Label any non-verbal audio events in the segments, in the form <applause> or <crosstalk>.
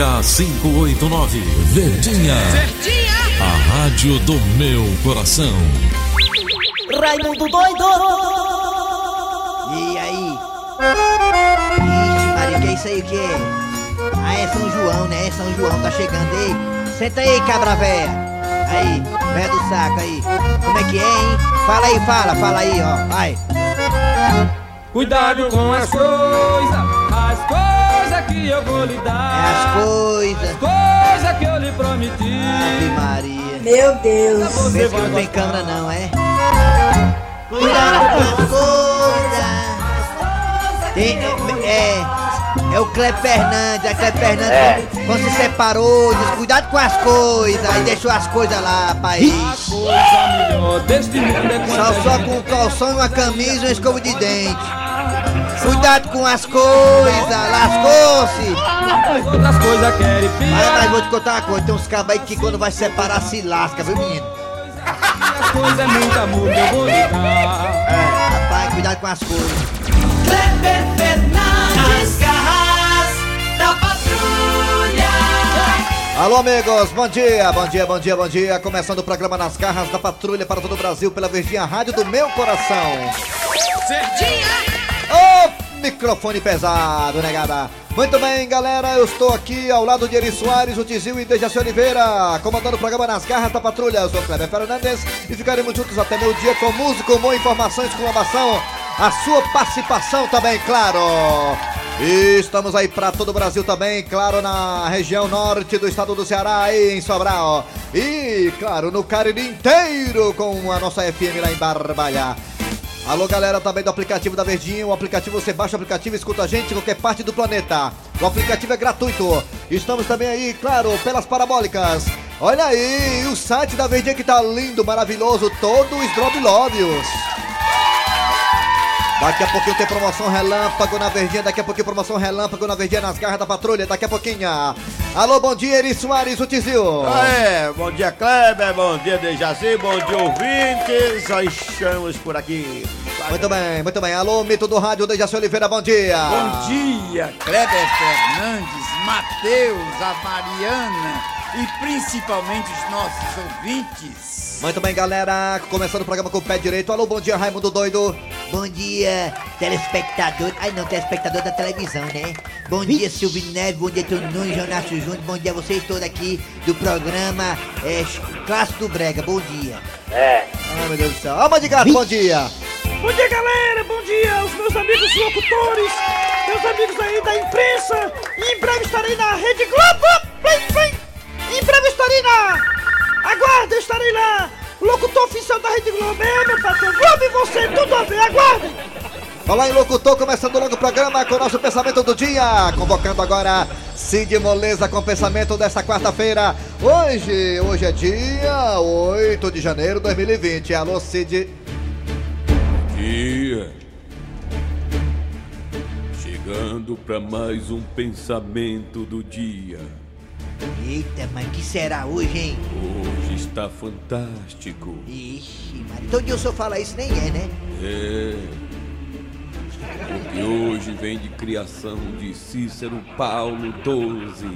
ZYH 589, Verdinha. Verdinha. A rádio do meu coração. Raimundo doido. E aí? Ixi, Maria, que é isso aí, o que é? Ah, é São João, né? São João tá chegando aí. Senta aí, cabra véia. Aí, véia do saco aí. Como é que é, hein? Fala aí, fala, fala aí, ó. Vai. Cuidado com as coisas, as coisas que eu vou lhe É dar. as coisas. Coisas que eu lhe prometi. Ave Maria. Meu Deus. Você Pensa que não tem câmera não, é? Cuidado com as coisas. Tem, é, é, é o Cleber Fernandes, a Cleber Fernandes quando, quando se separou, diz cuidado com as coisas, aí deixou as coisas lá, país. Coisa melhor é Só, só com um calção, uma camisa e uma escova de dente. Cuidado com as coisas, lascou-se. outras coisas querem Mas, mas piar. vou te contar uma coisa, tem uns cabos aí que quando vai separar se lasca, viu menino? As coisas é muito amor que eu vou lhe dar. É, rapaz, cuidado com as coisas. Kleber Fernandes. Garras da patrulha. Alô, amigos, bom dia, bom dia, bom dia, bom dia. Começando o programa Nas Garras da Patrulha para todo o Brasil pela Verdinha Rádio do Meu Coração. Verdinha. Microfone pesado, negada. Muito bem, galera, eu estou aqui ao lado de Eri Soares, o Tizil e Dejaci Oliveira, comandando o programa Nas Garras da Patrulha. Eu sou Kleber Fernandes e ficaremos juntos até meu dia com música, humor, informação, exclamação, a sua participação também, claro. E estamos aí para todo o Brasil também, claro, na região norte do estado do Ceará, aí em Sobral. E, claro, no Cariri inteiro com a nossa FM lá em Barbalha. Alô, galera também do aplicativo da Verdinha. O aplicativo, você baixa o aplicativo e escuta a gente em qualquer parte do planeta. O aplicativo é gratuito. Estamos também aí, claro, pelas parabólicas. Olha aí, o site da Verdinha que tá lindo, maravilhoso, todo esdrobilóbios. Daqui a pouquinho tem promoção relâmpago na Verdinha, daqui a pouquinho promoção relâmpago na Verdinha nas garras da patrulha, daqui a pouquinho. Alô, bom dia, Eri Soares, o Tizil. É, bom dia Kleber, bom dia Dejaci, bom dia ouvintes, nós estamos por aqui. Muito bem, muito bem. Alô, mito do rádio, Dejaci Oliveira, bom dia. Bom dia, Kleber Fernandes, Matheus, a Mariana e principalmente os nossos ouvintes. Muito bem, galera. Começando o programa com o pé direito. Alô, bom dia, Raimundo Doido. Bom dia, telespectador. Ai não, telespectador da televisão, né? Bom dia, Silvio Neves. Bom dia, Tony Nunes, Jonácio Júnior. Bom dia a vocês todos aqui do programa é, Clássico do Brega. Bom dia. Ai, meu Deus do céu. Alma de gato, bom dia. Bom dia, galera! Bom dia aos meus amigos locutores, meus amigos aí da imprensa. E em breve estarei na Rede Globo. Plim, plim. Em breve estarei na. Aguardem, estarei lá. O locutor oficial da Rede Globo. É, meu patrão. Globo e você, tudo a ver. Aguardem. Olá, em locutor, começando logo o programa com o nosso pensamento do dia. Convocando agora Cid Moleza com o pensamento desta quarta-feira. Hoje, hoje é dia 8 de janeiro de 2020. Alô, Cid. dia. Chegando para mais um pensamento do dia. Eita, mas que será hoje, hein? Hoje está fantástico. Ixi, Maria. Todo dia o senhor fala isso, nem é, né? É. Porque hoje vem de criação de Cícero Paulo 12.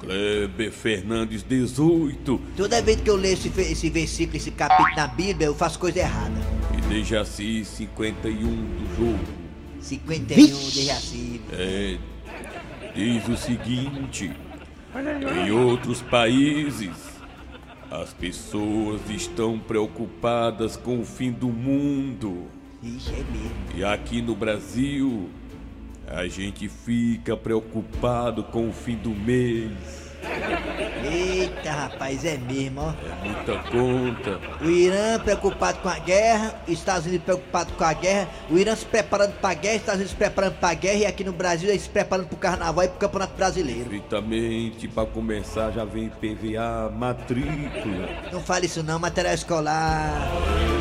Kleber Fernandes 18 Toda vez que eu leio esse, esse versículo, esse capítulo na Bíblia, eu faço coisa errada. e Dejaci 51 do jogo. 51 de Jaci. É, diz o seguinte: em outros países, as pessoas estão preocupadas com o fim do mundo. É mesmo. E aqui no Brasil, a gente fica preocupado com o fim do mês. Eita, rapaz, é mesmo, ó. É muita conta. O Irã preocupado com a guerra, os Estados Unidos preocupado com a guerra, o Irã se preparando pra guerra, os Estados Unidos se preparando pra guerra e aqui no Brasil eles se preparando pro carnaval e pro campeonato brasileiro. Perfeitamente, para começar, já vem PVA, matrícula. Não fale isso não, material escolar,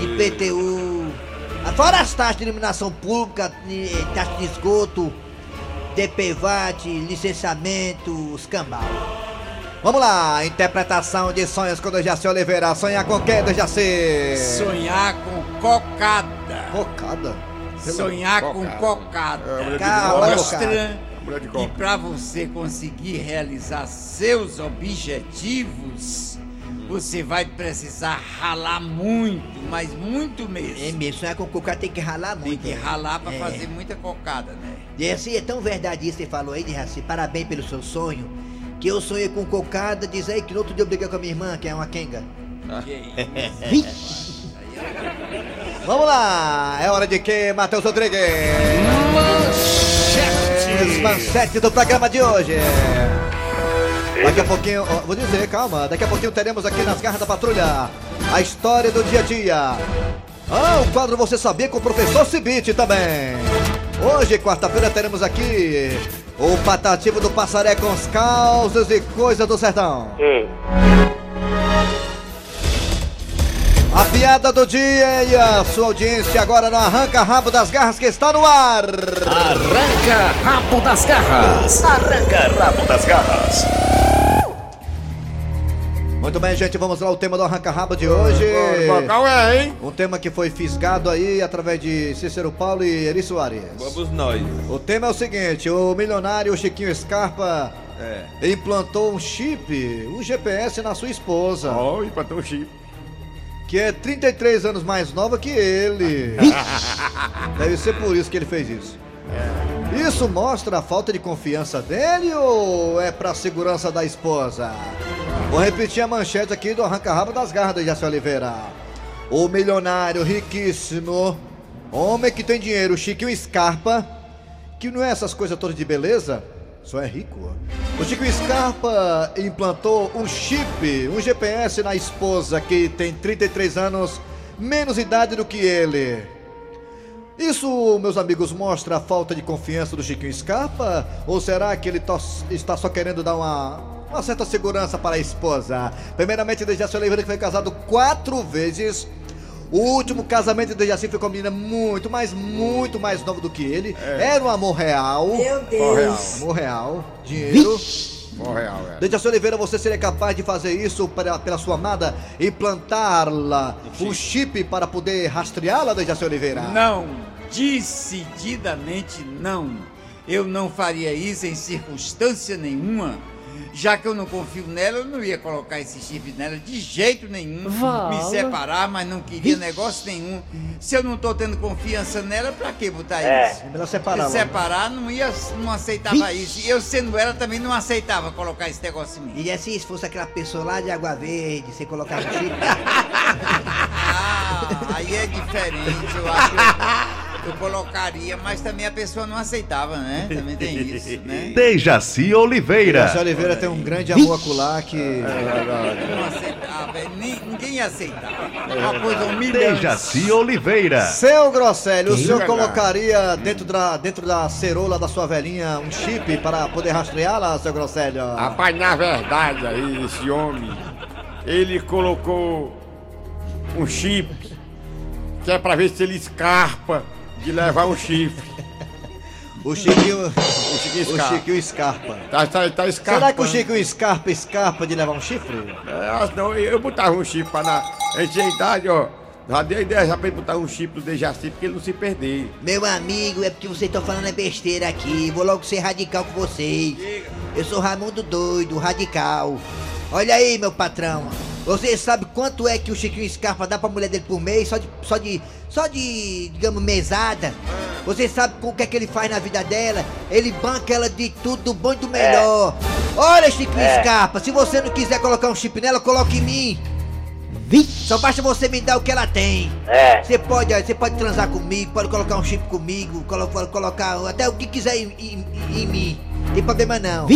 IPTU, fora as taxas de iluminação pública, eh, taxa de esgoto, DPVAT, licenciamento, escambau. Vamos lá, interpretação de sonhos com Dejaci Oliveira. Sonhar com quem, Dejaci? Sonhar com cocada. Cocada? Sonhar com cocada. Calma, de E para você conseguir realizar seus objetivos, você vai precisar ralar muito, mas muito É mesmo. mesmo, sonhar com cocada tem que ralar Tem muito. que né? ralar para É. fazer muita cocada, né? E assim, é tão verdade isso que você falou aí, de Raci. Parabéns pelo seu sonho. Que eu sonhei com cocada, diz aí que no outro dia eu briguei com a minha irmã, que é uma quenga. Que <laughs> Vamos lá, é hora de quem, Matheus Rodrigues? Manchete! Manchete do programa de hoje. Daqui a pouquinho, ó, vou dizer, calma, daqui a pouquinho teremos aqui nas garras da patrulha a história do dia a dia. Ah, o quadro Você Sabia com o professor Cibite também. Hoje, quarta-feira, teremos aqui o Patativo do Passaré com os causos e coisas do sertão. A piada do dia e a sua audiência agora no Arranca Rabo das Garras que está no ar. Arranca rabo das garras. Arranca rabo das garras. Muito bem, gente, vamos lá o tema do Arranca Rabo de hoje. Qual é, hein? Um tema que foi fisgado aí através de Cícero Paulo e Eri Soares. Vamos nós. O tema é o seguinte: o milionário Chiquinho Scarpa É. implantou um chip, um GPS na sua esposa, Ó, pra ter um chip. que é 33 anos mais nova que ele. <laughs> Deve ser por isso que ele fez isso. Isso mostra a falta de confiança dele ou é pra segurança da esposa? Vou repetir a manchete aqui do Arranca-Rabo das Garras do Jaci Oliveira. O milionário riquíssimo, homem que tem dinheiro, Chiquinho Scarpa, que não é essas coisas todas de beleza, só é rico. O Chiquinho Scarpa implantou um chip, um GPS na esposa que tem 33 anos, menos idade do que ele. Isso, meus amigos, mostra a falta de confiança do Chiquinho Scarpa? Ou será que ele está só querendo dar uma, uma certa segurança para a esposa? Primeiramente, Dejaci Oliveira, que foi casado quatro vezes. O último casamento de Dejaci foi com uma menina muito, mas muito mais nova do que ele. Era um amor real. Meu Ó, real. Amor real. Dinheiro. Ó, real, é. Dejaci Oliveira, você seria capaz de fazer isso para, pela sua amada? Implantá-la um chip para poder rastreá-la, Dejaci Oliveira? Não, decididamente não. Eu não faria isso em circunstância nenhuma. Já que eu não confio nela, eu não ia colocar esse chip nela de jeito nenhum. Me separar, mas não queria negócio nenhum. Se eu não tô tendo confiança nela, pra que botar isso? É melhor separar. Se separar, não ia, não aceitava isso. E eu sendo ela também não aceitava colocar esse negócio em mim. E assim, se fosse aquela pessoa lá de Água Verde, você colocava o chip. <laughs> Ah, aí é diferente, eu acho. <laughs> Eu colocaria, mas também a pessoa não aceitava, né? Também tem <laughs> isso, né? Dejaci Oliveira. Dejaci Oliveira tem um grande amor acolá que. Não aceitava, é, ni- ninguém ia aceitar. Uma coisa humilhante. Dejaci Oliveira. Seu Grosselio, o senhor colocaria dentro da, dentro da cerola da sua velhinha um chip para poder rastreá-la, seu Grosselio? Rapaz, na verdade aí, esse homem, ele colocou um chip que é pra ver se ele escarpa de levar um chifre. O Chiquinho. O Chiquinho O Scarpa. Chiquinho Scarpa. Tá, tá, tá escarpando. Será que o Chiquinho Scarpa escarpa de levar um chifre? É, não, eu botava um chip pra na. A gente tinha idade, ó. Já dei a ideia já pra ele botar um chip no Dejaci porque ele não se perder. Meu amigo, é porque vocês estão falando é besteira aqui. Vou logo ser radical com vocês. Eu sou Raimundo Doido, radical. Olha aí, meu patrão. Você sabe quanto é que o Chiquinho Scarpa dá pra mulher dele por mês? Só de. Só de. Só de, digamos, mesada. Você sabe o que é que ele faz na vida dela? Ele banca ela de tudo, do bom e do melhor. Olha, Chiquinho Scarpa, se você não quiser colocar um chip nela, coloque em mim. Só basta você me dar o que ela tem. Você pode, você pode transar comigo, pode colocar um chip comigo, colo- colocar até o que quiser em, em- em mim. Não tem problema não.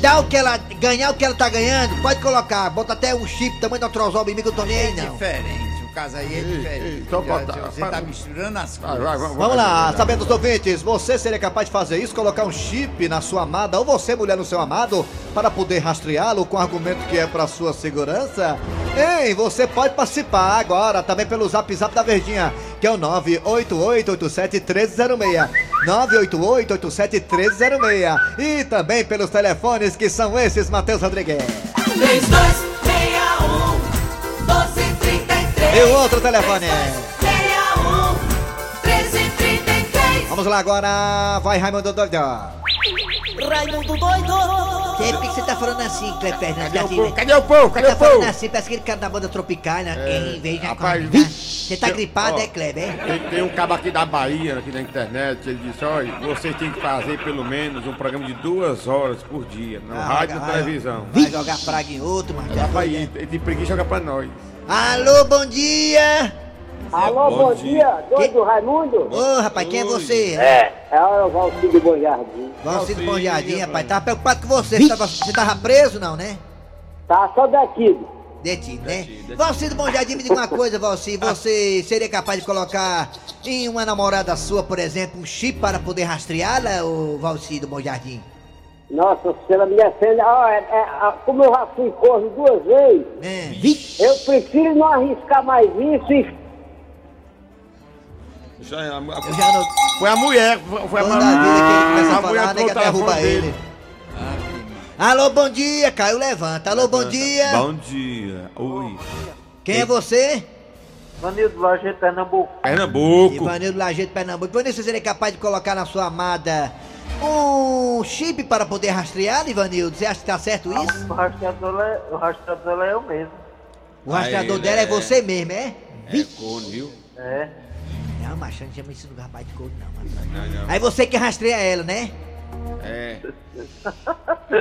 Dá o que ela. Ganhar o que ela tá ganhando, pode colocar. Bota até um chip tamanho da trozoba em mim que eu tô nem É aí, não. diferente, o caso aí é diferente. ei, só Já- botar- Você tá misturando as Vai, coisas. vai, vai, Vamos lá, vai. sabendo dos ouvintes, você seria capaz de fazer isso, colocar um chip na sua amada, ou você, mulher, no seu amado, para poder rastreá-lo com o argumento que é para sua segurança? Ei, você pode participar agora, também pelo zap zap da Verdinha, que é o 988871306. 988871306. E também pelos telefones que são esses, Matheus Rodrigues. 3261 1233 E o outro telefone. 61 1333 Vamos lá agora, vai Raimundo Doido. Raimundo doido. Que, por que você tá falando assim, Cleber Fernandes? Cadê o Assim, povo? né? Cadê o povo? Cadê tá o povo? falando assim, parece aquele cara da banda tropical, né? É, Em vez de... rapaz, Vixe, Você tá eu- gripado, ó, é, Kleber? Tem, tem um cabo aqui da Bahia, aqui na internet, ele disse, olha, vocês têm que fazer pelo menos um programa de duas horas por dia, na Ah, rádio e na televisão. Vai jogar praga em outro, pra aí, ele tem preguiça joga pra nós. Alô, bom dia! Alô, Bom bom, dia. dia, doido Raimundo? Ô, rapaz, quem é você? É, é o Valcídio Bom Jardim. Valcido Bom Jardim, rapaz. Tava preocupado com você. Você tava, você tava preso, não, né? Tá só detido. Detido, né? Valcido Bom Jardim, me diga uma coisa, Valcido. Você seria capaz de colocar em uma namorada sua, por exemplo, um chip para poder rastreá-la, ô Valcido Bom Jardim? Nossa Senhora, me defende. Ó, é, é, como eu já fui corno duas vezes, É. Eu prefiro não arriscar mais isso e Já é a- a- Eu já não... Foi a mulher, foi foi a Toda vida que ele começa a a mulher falar, né, derruba ele. dele. Alô, bom dia, Caio Levanta. Alô, bom dia. Bom dia. Oi. Quem é você? Vanildo Lajeito, Pernambuco. Pernambuco. Ivanildo Lajeito, Pernambuco. Ivanildo, você seria capaz de colocar na sua amada um chip para poder rastrear, Ivanildo? Você acha que tá certo isso? O rastreador é, o rastreador é eu mesmo. O rastreador ele dela é é- você mesmo, é? É corno, viu? É. Não, macho, não chama isso de rapaz de couro, não, não. Aí você que rastreia ela, né? É.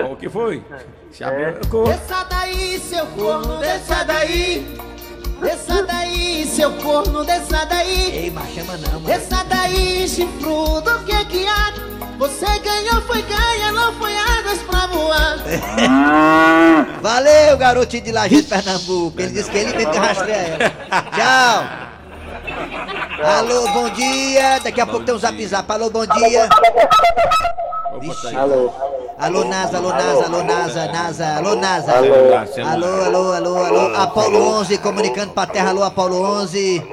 Ó, o que foi? Se abriu a cor. Desça daí, seu corno, desça daí. Desça daí, seu corno, desça daí. Ei, macho, chama não, mano. Desça daí, chifrudo, o que é que há? Você ganhou, foi ganha, não foi águas pra voar. <laughs> Valeu, garotinho de Lajeito, Pernambuco. Ele disse que ele mesmo que rastreia ela. <laughs> Tchau. Alô, bom dia. Daqui a pouco tem um zap zap. Alô, bom dia. Vixe. Alô. Alô, NASA, alô, NASA, alô, NASA, NASA, alô, NASA. Alô, alô, alô, alô. Apolo 11 comunicando pra terra. Alô, Apolo 11.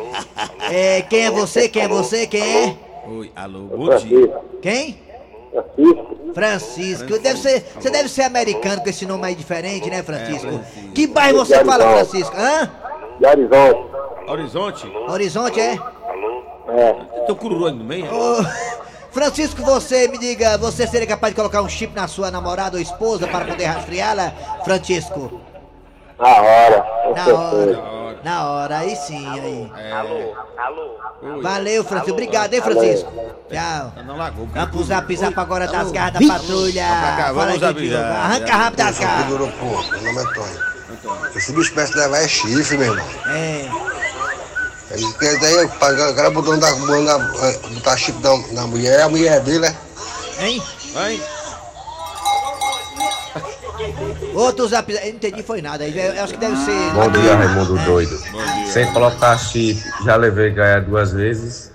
É, quem é você? Quem é você? Quem é? Oi, alô, bom dia. Quem? Francisco. Deve ser, você deve ser americano com esse nome aí diferente, né, Francisco? Francisco. Que bairro você fala, Francisco? Hã? De Horizonte. Horizonte? Horizonte, é? É. Tem um cururu aí no meio? Ô, Francisco, você me diga, você seria capaz de colocar um chip na sua namorada ou esposa para poder rastreá-la, Francisco? Na hora. Na hora. Na hora, aí sim, aí. É. Oi. Valeu, Francisco. Obrigado, hein, Francisco. Tchau. Na lagoa. Vamos pro zap zap agora das Alô. garras da patrulha. Vamos cá, Fala vamos. Arranca rápido das garras. Meu nome é Antônio. Esse bicho parece levar é chifre, meu irmão. É. Aí, quer dizer, o cara botando da, botando, botar chifre na, na mulher, a mulher dele, né? Hein? Vai. Outro zap. Eu não entendi, foi nada. Eu eu acho que deve ser. Bom dia, Raimundo É. doido. Sem colocar chip, já levei ganhar duas vezes.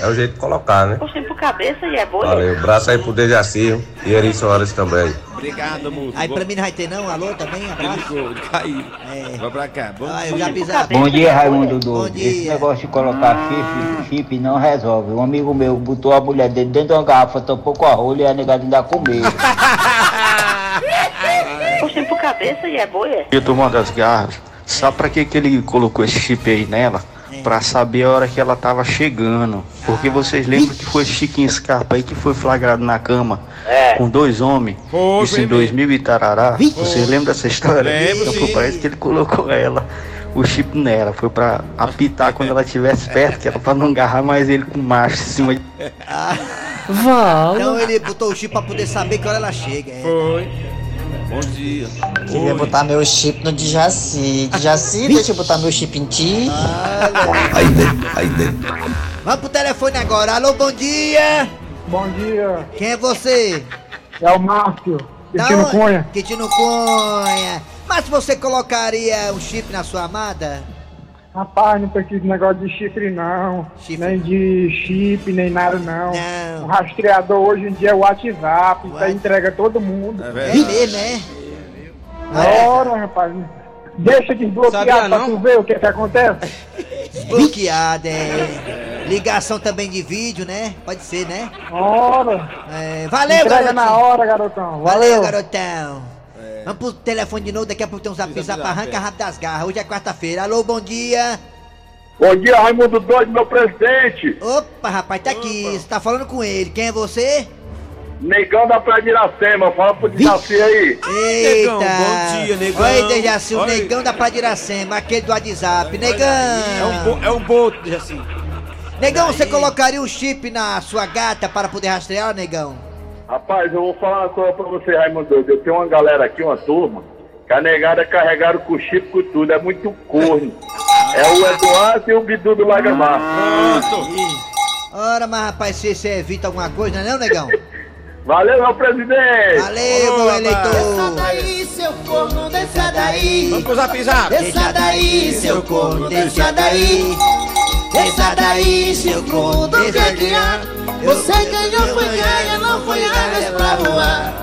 É o jeito de colocar, né? Puxem pro cabeça e é boa. Valeu. Braço aí pro Dejaci e Eri Soares também. Obrigado, moço. Aí pra mim não vai ter não, alô também, abraço. Ficou de cair. É. Vai pra cá. Bom dia. o zap zap. Bom dia, Raimundo Bom Doido. Esse dia. negócio de colocar chip, chip não resolve. Um amigo meu botou a mulher dele dentro de uma garrafa, tampou com a rolha e a negada ainda comeu. <laughs> Puxem pro cabeça e é boa. E turma das garras, sabe pra que, que ele colocou esse chip aí nela? Pra saber a hora que ela tava chegando. Porque vocês lembram que foi Chiquinho Scarpa aí que foi flagrado na cama com dois homens? Foi, Isso em 2000 e tarará. Vocês lembram dessa história? Lembro, então, parece que ele colocou ela, o chip nela. Foi pra apitar quando ela estivesse perto, que era pra não agarrar mais ele com macho em cima de. Então ele botou o chip pra poder saber que hora ela chega. É. Foi. Bom dia. Queria Oi. botar meu chip no Djaci. Djaci, <laughs> deixa eu botar meu chip em ti. Aí dentro, aí dentro. Vamos pro telefone agora. Alô, bom dia. Bom dia, Quem é você? é o Márcio, onde? Cunha. Quintino Cunha. Mas você colocaria um chip na sua amada? Rapaz, não precisa de negócio de chifre não, nem de chip, nem nada não. Não. O rastreador hoje em dia é o WhatsApp, isso aí entrega todo mundo. É É verdade. é? Ora, rapaz, deixa Sabia desbloqueado pra não? tu ver o que que acontece. <laughs> Desbloqueado, é. Ligação também de vídeo, né? Pode ser, né? Ora, É, valeu, entrega garotinho. na hora, garotão. Valeu, Valeu. garotão. Vamos pro telefone de novo, daqui a pouco tem um zap zap, arranca rápido das garras. Hoje é quarta-feira. Alô, bom dia. Bom dia, Raimundo Doido, meu presidente. Opa, rapaz, tá aqui. Você tá falando com ele. Quem é você? Negão da Praia de Iracema, fala pro Dejaci aí. Eita! Negão, bom dia, negão. Oi, Dejaci, o Oi. negão da Praia de Iracema, aquele do WhatsApp. Negão! É um, bo- é um boto, Dejaci. Negão, você colocaria um chip na sua gata para poder rastrear, negão? Rapaz, eu vou falar uma coisa pra você, Raimundo. Eu tenho uma galera aqui, uma turma, que a negada carregaram com chip com tudo, é muito corno. É o Eduardo e o Bidu do Lagamar. Ora, mas rapaz, se você evita alguma coisa, não é não, negão? <laughs> Valeu, meu presidente! Valeu, meu eleitor! Desça daí, seu corno, desça daí. Vamos pro zap zap. Desça daí, seu corno, desça daí. Desça daí, seu corno, desça daí. Você ganhou, foi ganha, não foi águas pra voar.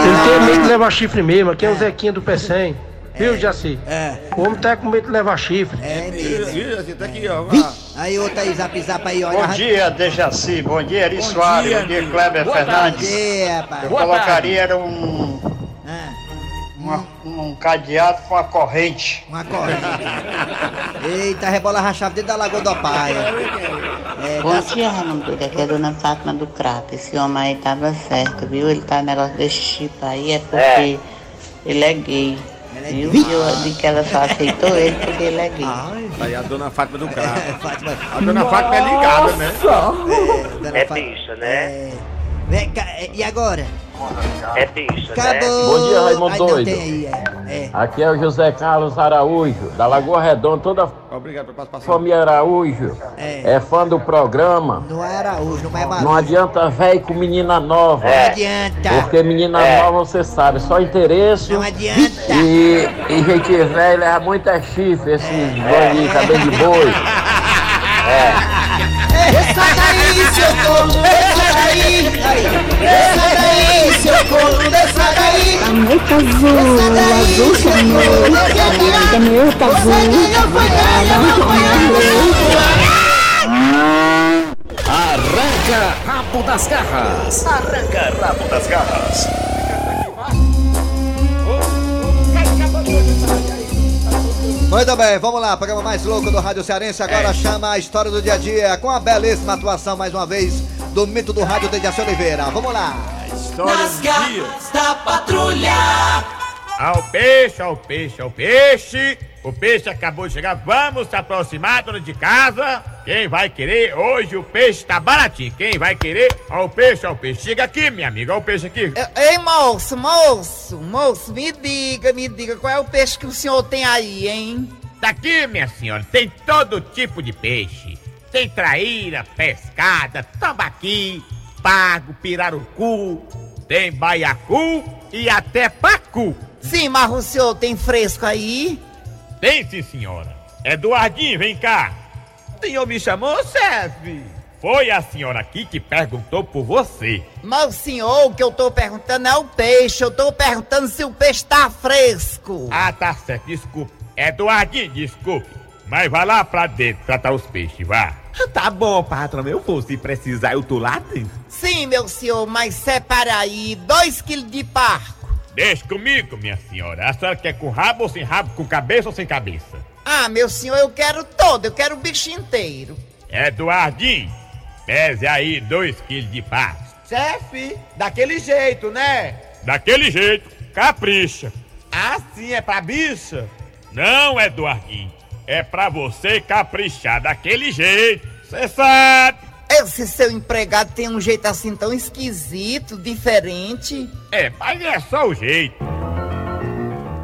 Ele tem medo de levar chifre mesmo, aqui é o Zequinha do P100. Viu, Jaci? É. O homem tá com medo de levar chifre. É Dejaci, tá aqui, ó. Aí outra aí, zap zap aí, olha. Bom dia, Dejaci. Bom dia, Eri Bom Soares. dia, Bom dia. Kleber Fernandes. tarde, rapaz. Eu Boa colocaria era um, Ah, uma- um cadeado com a corrente. uma corrente. Eita, rebola a chave dentro da Lagoa do Paia. É, Bom tá- dia, Raimundo. Aqui é a dona Fátima do Crato. Esse homem aí tava certo, viu? Ele tá negócio desse chip aí é porque ele é gay. Viu? E eu digo que ela só aceitou ele porque ele é gay. Aí a dona Fátima do Cravo. A dona Fátima é ligada, né? É bicha, né? Vem cá, é, e agora? É bicho, Acabou. Bom dia, Raimundo Ai, não, Doido. aí, é. é. Aqui é o José Carlos Araújo, da Lagoa Redonda, toda Obrigado pela participação. família Araújo É. é fã do programa. Não é Araújo, não é Não Marujo. adianta velho com menina nova. Não adianta. Porque menina É. nova você sabe, só interesse. Não adianta. E, e gente velha leva muita chifre, esses É. de cabelo de boi. <laughs> Desça daí, seu corno, daí. Desça daí, seu corno, desça daí. Caneta azul, azul chamou. Caneta azul. Arranca rabo das garras. Arranca rabo das garras. Muito bem, vamos lá, programa mais louco do Rádio Cearense. Agora chama a história do dia a dia com a belíssima atuação, mais uma vez, do mito do rádio Dejaci Oliveira. Vamos lá. Nas garras da patrulha. Ao peixe, ao peixe, ao peixe. O peixe acabou de chegar. Vamos se aproximar, dona de casa. Quem vai querer? Hoje o peixe tá baratinho. Quem vai querer? Ao peixe, ao peixe. Chega aqui, minha amiga. Ao peixe aqui. Ei, moço, moço, moço, me diga, me diga, qual é o peixe que o senhor tem aí, hein? Daqui, minha senhora, tem todo tipo de peixe. Tem traíra, pescada, tambaqui, pago, pirarucu, tem baiacu e até pacu. Sim, mas o senhor tem fresco aí? Tem sim, senhora. Eduardinho, vem cá. O senhor me chamou, chefe? Foi a senhora aqui que perguntou por você. Mas o senhor, o que eu tô perguntando é o peixe, eu tô perguntando se o peixe tá fresco. Ah, tá certo, desculpe. Eduardinho, desculpe. Mas vai lá pra dentro tratar os peixes, vá. Tá bom, patrão, eu vou. Se precisar, eu tô lá dentro. Sim, meu senhor, mas separa aí dois quilos de parco. Deixa comigo, minha senhora. A senhora quer com rabo ou sem rabo, com cabeça ou sem cabeça? Ah, meu senhor, eu quero todo, eu quero o bicho inteiro. Eduardinho, pese aí dois quilos de pato. Chefe, daquele jeito, né? Daquele jeito, capricha. Ah, sim, é pra bicha? Não, Eduardinho. É pra você caprichar daquele jeito. Você sabe. Esse seu empregado tem um jeito assim tão esquisito, diferente. É, mas é só o jeito.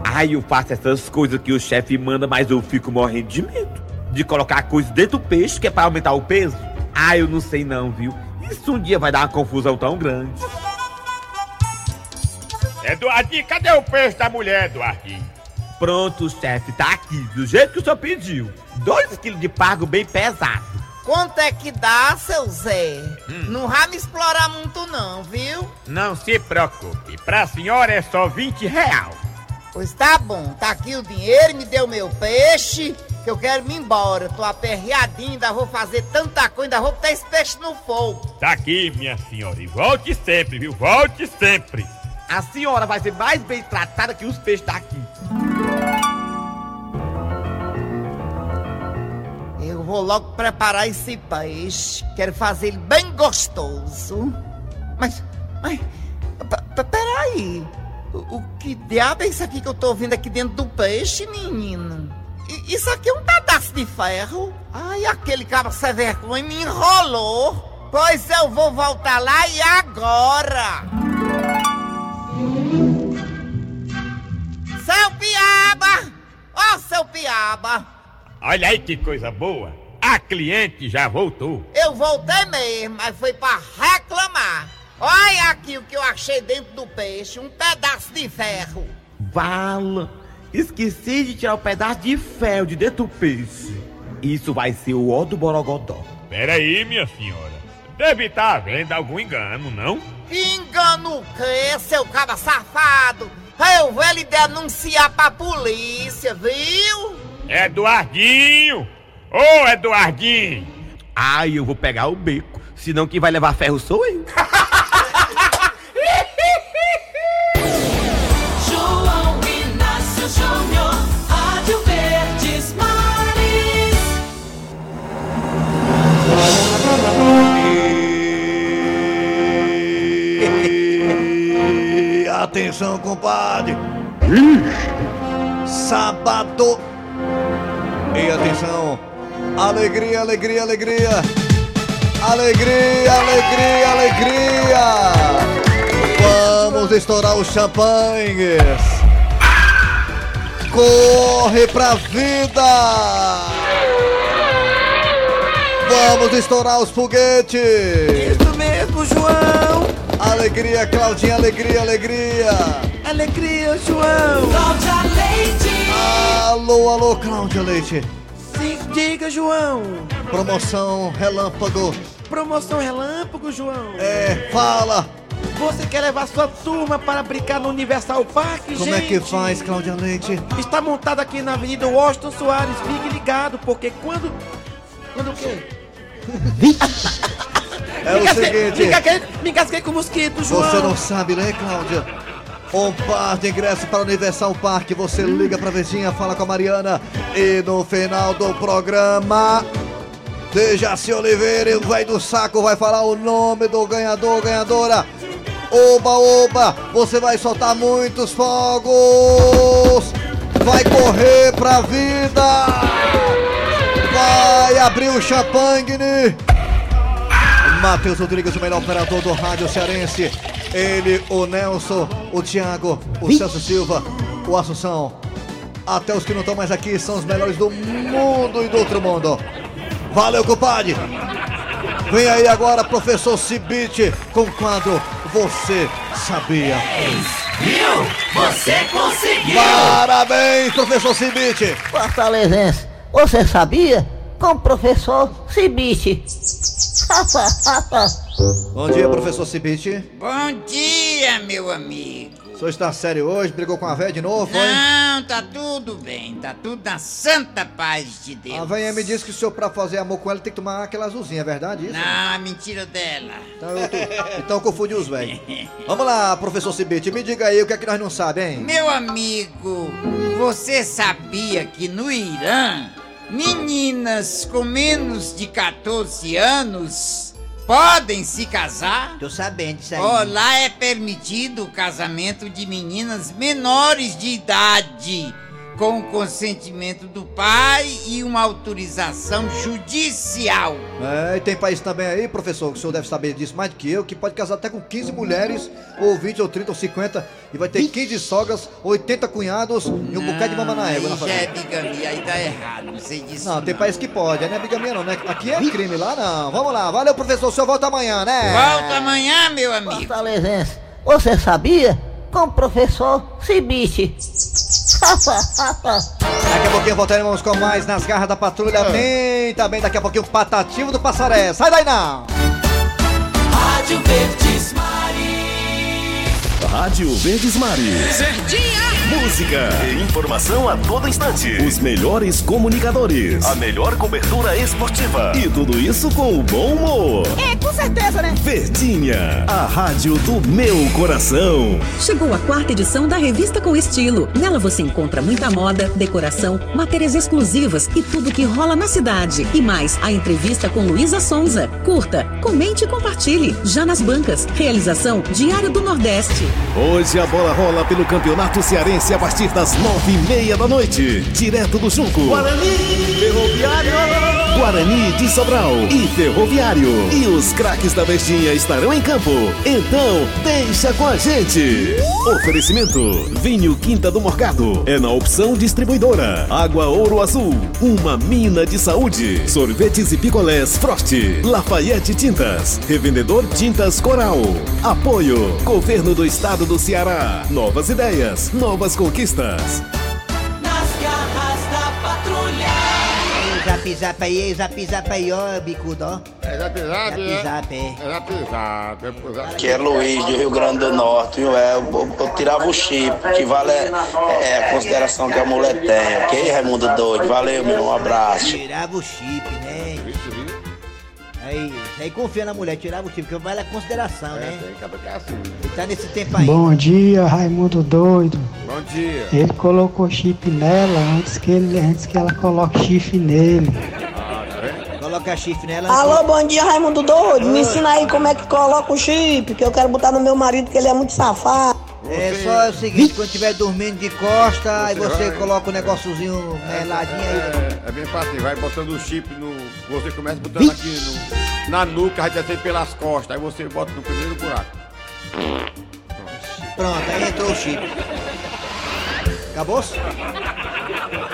Ai, eu faço essas coisas que o chefe manda, mas eu fico morrendo de medo. De colocar coisa dentro do peixe que é pra aumentar o peso. Ah, eu não sei não, viu? Isso um dia vai dar uma confusão tão grande. Eduardinho, cadê o peixe da mulher, Eduardinho? Pronto, chefe, tá aqui, do jeito que o senhor pediu. Dois quilos de pago bem pesado. Quanto é que dá, seu Zé? Não vai me explorar muito não, viu? Não se preocupe, pra senhora é só 20 real. Pois tá bom, tá aqui o dinheiro, me deu meu peixe, que eu quero me embora. Tô aperreadinho, ainda vou fazer tanta coisa, ainda vou botar esse peixe no fogo. Tá aqui, minha senhora, e volte sempre, viu? Volte sempre. A senhora vai ser mais bem tratada que os peixes daqui. Vou logo preparar esse peixe. Quero fazer ele bem gostoso. Mas, p- peraí. O, o que diabo é isso aqui que eu tô vendo aqui dentro do peixe, menino? I- Isso aqui é um pedaço de ferro? Ai, aquele cara sem vergonha me enrolou. Pois eu vou voltar lá e agora. Seu Piaba! Ó, seu Piaba! Olha aí que coisa boa. A cliente já voltou. Eu voltei mesmo, mas foi pra reclamar. Olha aqui o que eu achei dentro do peixe, um pedaço de ferro. Vala, esqueci de tirar o pedaço de ferro de dentro do peixe. Isso vai ser o ó do Borogodó. Peraí, minha senhora. Deve estar havendo algum engano, não? Engano o quê, seu cara safado? Eu vou lhe denunciar pra polícia, viu? Eduardinho! Ô, Eduardinho! Ai, eu vou pegar o beco. Senão quem vai levar ferro sou eu. <laughs> João Inácio Júnior, Rádio Verdes Mares. E atenção, compadre. Sábado. E atenção. Alegria, alegria, alegria. Alegria, alegria, alegria. Vamos estourar os champanhes. Corre pra vida. Vamos estourar os foguetes. Isso mesmo, João. Alegria, Claudinha, alegria, alegria. Alegria, João. Cláudia Leite. Alô, alô, Cláudia Leite. Sim, diga, João. Promoção Relâmpago. Promoção Relâmpago, João. É, fala. Você quer levar sua turma para brincar no Universal Park, gente? Como é que faz, Cláudia Leite? Está montado aqui na Avenida Washington Soares. Fique ligado, porque quando... Quando o quê? É o seguinte. Me engasguei, me engasguei com mosquito, João. Você não sabe, né, Cláudia? Um par de ingressos para o Universal Park. Você liga pra vizinha, fala com a Mariana. E no final do programa, Dejaci Oliveira o velho do saco vai falar o nome do ganhador, ganhadora. Oba, oba, você vai soltar muitos fogos. Vai correr pra vida. Vai abrir o champanhe. Matheus Rodrigues, o melhor operador do rádio cearense. Ele, o Nelson, o Thiago, o Celso Silva, o Assunção. Até os que não estão mais aqui são os melhores do mundo e do outro mundo. Valeu, compadre! Vem aí agora, professor Cibite, com o quadro Você Sabia? Viu? Você conseguiu. Parabéns, professor Cibite! Fortalezense, você sabia? Com o professor Cibite. Bom dia, professor Cibite. Bom dia, meu amigo. O senhor está sério hoje? Brigou com a véia de novo, foi? Não, tá tudo bem, tá tudo na santa paz de Deus. A véia me disse que o senhor, pra fazer amor com ela, tem que tomar aquela azulzinha, é verdade isso? Não, é mentira dela. Então eu, tô, então confundi os velhos. <laughs> Vamos lá, professor Cibite, me diga aí o que é que nós não sabemos, hein? Meu amigo, você sabia que no Irã, meninas com menos de 14 anos podem se casar? Tô sabendo disso aí. Ó, lá é permitido o casamento de meninas menores de idade, com o consentimento do pai e uma autorização judicial. É, e tem país também aí, professor, que o senhor deve saber disso mais do que eu, que pode casar até com 15 mulheres, ou 20, ou 30, ou 50, e vai ter 15 sogras, 80 cunhados e um bocado de mama na égua na Aí já é bigamia, aí tá errado, não sei disso. Não, tem país que pode, não é bigamia não, né? Aqui é crime, lá não. Vamos lá, valeu, professor, o senhor volta amanhã, né? Volta amanhã, meu amigo. Fortalezense, você sabia? Com o professor Cibite. Daqui a pouquinho voltaremos com mais nas garras da patrulha. Tem também daqui a pouquinho o patativo do passaré. Sai daí não! Rádio Verdes Mares. Rádio Verdes Mares. Música e informação a todo instante. Os melhores comunicadores. A melhor cobertura esportiva. E tudo isso com o bom humor. É, certeza, né? Verdinha, a rádio do meu coração. Chegou a quarta edição da Revista com Estilo. Nela você encontra muita moda, decoração, matérias exclusivas e tudo que rola na cidade. E mais, a entrevista com Luísa Sonza. Curta, comente e compartilhe. Já nas bancas. Realização Diário do Nordeste. Hoje a bola rola pelo Campeonato Cearense a partir das nove e meia da noite. Direto do Junco. Guarani, Ferroviário. Guarani de Sobral e Ferroviário. E os craques da Verdinha estarão em campo. Então, deixa com a gente. Oferecimento: Vinho Quinta do Morgado. É na opção distribuidora. Água Ouro Azul. Uma mina de saúde. Sorvetes e picolés Frost. Lafayette Tintas. Revendedor Tintas Coral. Apoio: Governo do Estado do Ceará. Novas ideias, novas conquistas. Zap zap aí, zap zap aí, ó, bicudo, ó. É zap zap, Zap zap, é. É zap zap, é zap Aqui é Luiz, do Rio Grande do Norte, viu? É, eu, tirava o chip, que vale é, é a consideração que a mulher tem, ok, Raimundo Doido? Valeu, meu irmão, um abraço. Tirava o chip, né? Aí, aí confia na mulher, tirava o chip, porque vale a consideração, né? Ele tá nesse tempo aí. Bom dia, Raimundo doido. Bom dia. Ele colocou chip nela antes que, ele, antes que ela coloque chifre nele. Coloca chifre nela. Alô, bom dia, Raimundo Doido. Me ensina aí como é que coloca o chip, que eu quero botar no meu marido, que ele é muito safado. É só o seguinte, quando estiver dormindo de costa, aí Você você vai- coloca o negóciozinho meladinho aí. É, é bem fácil, vai botando o chip no. Você começa botando aqui no, na nuca, vai descer pelas costas, aí você bota no primeiro buraco. Pronto, aí entrou o chip. Acabou?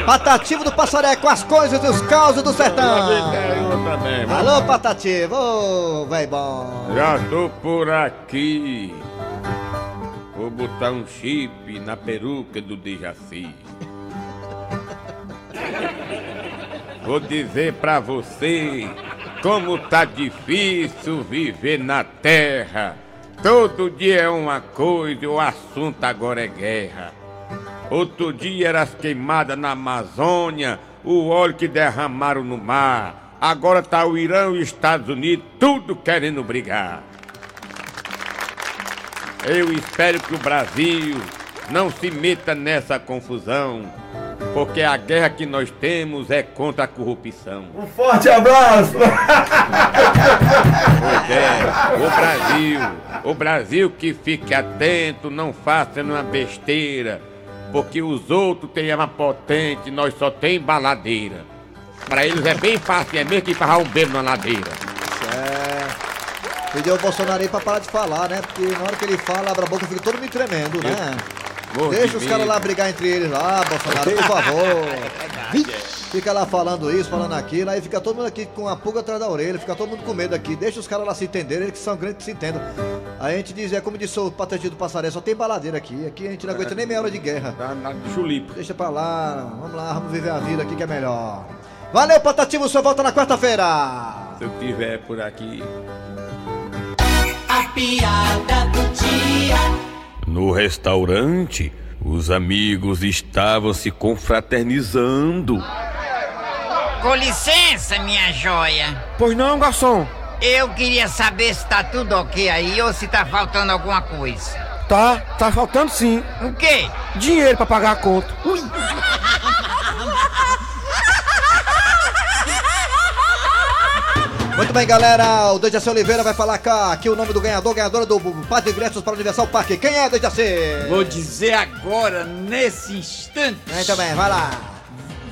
Patativo do Passareco, as coisas dos causos do sertão. também, Alô, Patativo, ô, véi bom. Já tô por aqui. Botar um chip na peruca do Dejaci. Vou dizer pra você como tá difícil viver na terra. Todo dia é uma coisa, o assunto agora é guerra. Outro dia era as queimadas na Amazônia, o óleo que derramaram no mar. Agora tá o Irã e os Estados Unidos, tudo querendo brigar. Eu espero que o Brasil não se meta nessa confusão, porque a guerra que nós temos é contra a corrupção. Um forte abraço. Pois é, o Brasil, o Brasil que fique atento, não faça nenhuma besteira, porque os outros têm arma potente, nós só tem baladeira. Pra eles é bem fácil, é mesmo que farrar um beijo na ladeira. É. Pediu o Bolsonaro aí pra parar de falar, né? Porque na hora que ele fala, abre a boca, fica todo me tremendo, né? Deixa os caras lá brigar entre eles lá, Bolsonaro, por <laughs> favor. Fica lá falando isso, falando aquilo, aí fica todo mundo aqui com a pulga atrás da orelha, fica todo mundo com medo aqui. Deixa os caras lá se entenderem, eles que são grandes que se entendam. Aí a gente diz, é como disse o Patati do Passaré, só tem baladeira aqui. Aqui a gente não aguenta nem meia hora de guerra. Tá na chulipa. Deixa pra lá, vamos lá, vamos viver a vida aqui que é melhor. Valeu, Patativo, só volta na quarta-feira. Se eu tiver por aqui. Piada do dia. No restaurante, os amigos estavam se confraternizando. Com licença, minha joia. Pois não, garçom? Eu queria saber se tá tudo ok aí ou se tá faltando alguma coisa. Tá, tá faltando sim. O quê? Dinheiro pra pagar a conta. <laughs> Muito bem, galera. O Dejaci Oliveira vai falar cá aqui o nome do ganhador, ganhadora do par de ingressos para o Universal Parque. Quem é, Dejaci? Vou dizer agora, nesse instante. Muito bem, vai lá.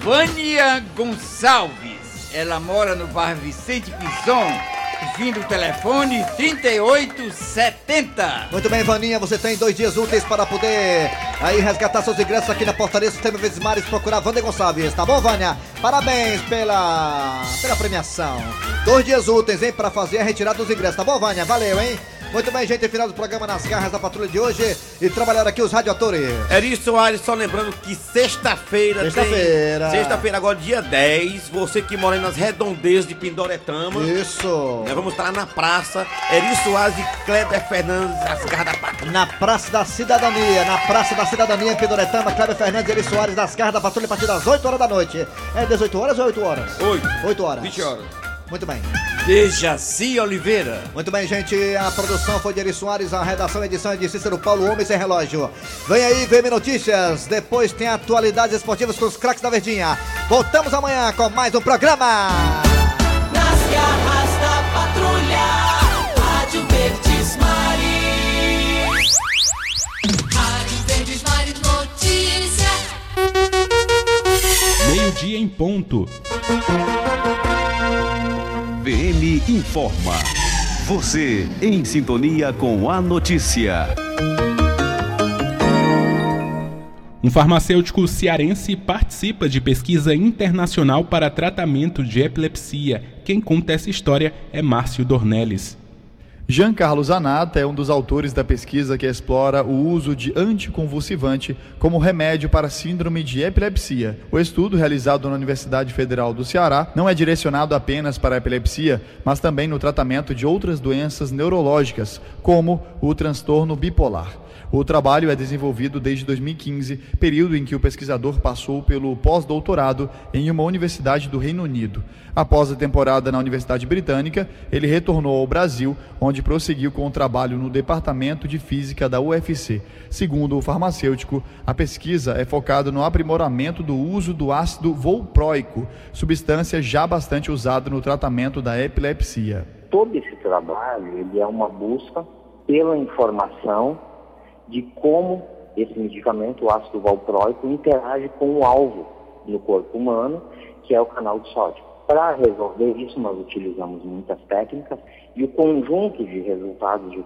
Vânia Gonçalves. Ela mora no bairro Vicente Pison. Fim do telefone 3870. Muito bem, Vaninha, você tem dois dias úteis para poder aí resgatar seus ingressos aqui na portaria Sistema Vezes Mares, procurar Wander Gonçalves, tá bom, Vânia? Parabéns pela, pela premiação. Dois dias úteis, hein, para fazer a retirada dos ingressos, tá bom, Vânia? Valeu, hein? Muito bem, gente, final do programa nas garras da patrulha de hoje e trabalharam aqui os radioatores. Eri Soares, só lembrando que sexta-feira tem- Sexta-feira. Sexta-feira, agora dia 10, você que mora aí nas redondezas de Pindoretama. Isso. Nós vamos estar lá na praça. Eri Soares e Kleber Fernandes, as garras da patrulha. Na Praça da Cidadania, na Praça da Cidadania em Pindoretama, Cléber Fernandes e Eri Soares das garras da patrulha a partir das 8 horas da noite. É 18 horas ou 8 horas? 8. 8 horas. 20 horas. Muito bem. Dejaci Oliveira. Muito bem, gente. A produção foi de Eri Soares, a redação e edição é de Cícero Paulo Homem Sem Relógio. Vem aí, VM Notícias. Depois tem atualidades esportivas com os craques da Verdinha. Voltamos amanhã com mais um programa. Nas garras da patrulha, Rádio Verdes Maris. Rádio Verdes Maris Notícia. Meio-dia em ponto. VM informa. Você em sintonia com a notícia. Um farmacêutico cearense participa de pesquisa internacional para tratamento de epilepsia. Quem conta essa história é Márcio Dornelles. Jean Carlos Anata é um dos autores da pesquisa que explora o uso de anticonvulsivante como remédio para síndrome de epilepsia. O estudo, realizado na Universidade Federal do Ceará, não é direcionado apenas para a epilepsia, mas também no tratamento de outras doenças neurológicas, como o transtorno bipolar. O trabalho é desenvolvido desde 2015, período em que o pesquisador passou pelo pós-doutorado em uma universidade do Reino Unido. Após a temporada na Universidade Britânica, ele retornou ao Brasil, onde prosseguiu com o trabalho no Departamento de Física da UFC. Segundo o farmacêutico, a pesquisa é focada no aprimoramento do uso do ácido volproico, substância já bastante usada no tratamento da epilepsia. todo esse trabalho ele é uma busca pela informação de como esse medicamento, o ácido valproico, interage com o alvo no corpo humano, que é o canal de sódio. Para resolver isso, nós utilizamos muitas técnicas e o conjunto de resultados de